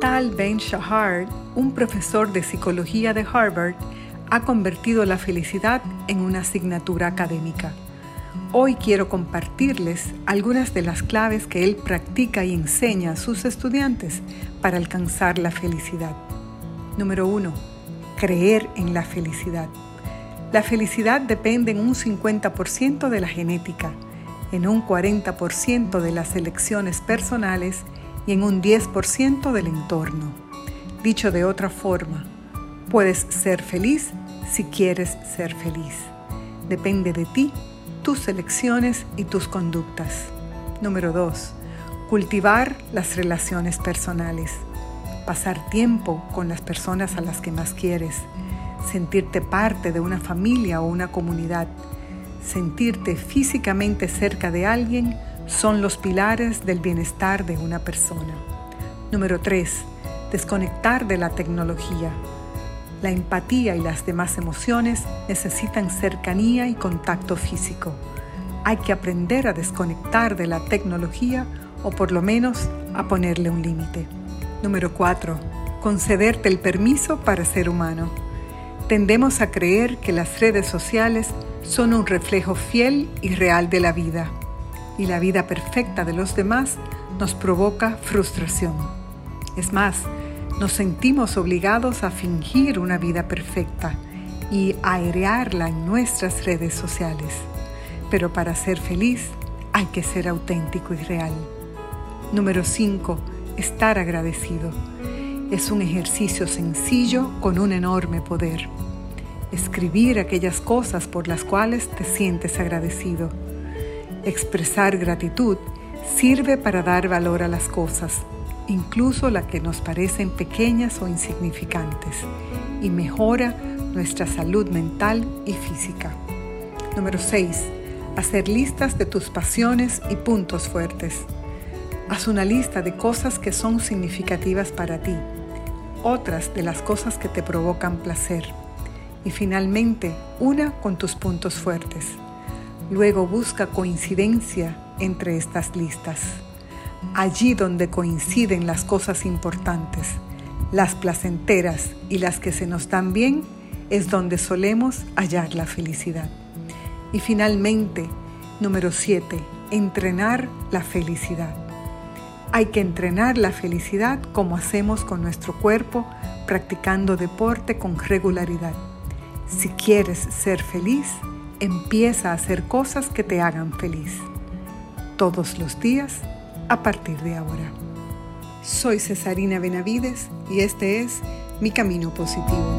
Tal Ben Shahar, un profesor de psicología de Harvard, ha convertido la felicidad en una asignatura académica. Hoy quiero compartirles algunas de las claves que él practica y enseña a sus estudiantes para alcanzar la felicidad. Número 1. Creer en la felicidad. La felicidad depende en un 50% de la genética, en un 40% de las elecciones personales y en un 10% del entorno. Dicho de otra forma, puedes ser feliz si quieres ser feliz. Depende de ti tus elecciones y tus conductas. Número 2. Cultivar las relaciones personales. Pasar tiempo con las personas a las que más quieres. Sentirte parte de una familia o una comunidad. Sentirte físicamente cerca de alguien son los pilares del bienestar de una persona. Número 3. Desconectar de la tecnología. La empatía y las demás emociones necesitan cercanía y contacto físico. Hay que aprender a desconectar de la tecnología o por lo menos a ponerle un límite. Número 4. Concederte el permiso para ser humano. Tendemos a creer que las redes sociales son un reflejo fiel y real de la vida, y la vida perfecta de los demás nos provoca frustración. Es más, nos sentimos obligados a fingir una vida perfecta y airearla en nuestras redes sociales. Pero para ser feliz hay que ser auténtico y real. Número 5. Estar agradecido. Es un ejercicio sencillo con un enorme poder. Escribir aquellas cosas por las cuales te sientes agradecido. Expresar gratitud sirve para dar valor a las cosas incluso las que nos parecen pequeñas o insignificantes, y mejora nuestra salud mental y física. Número 6. Hacer listas de tus pasiones y puntos fuertes. Haz una lista de cosas que son significativas para ti, otras de las cosas que te provocan placer y finalmente una con tus puntos fuertes. Luego busca coincidencia entre estas listas allí donde coinciden las cosas importantes, las placenteras y las que se nos dan bien, es donde solemos hallar la felicidad. Y finalmente, número 7, entrenar la felicidad. Hay que entrenar la felicidad como hacemos con nuestro cuerpo, practicando deporte con regularidad. Si quieres ser feliz, empieza a hacer cosas que te hagan feliz. Todos los días a partir de ahora. Soy Cesarina Benavides y este es Mi Camino Positivo.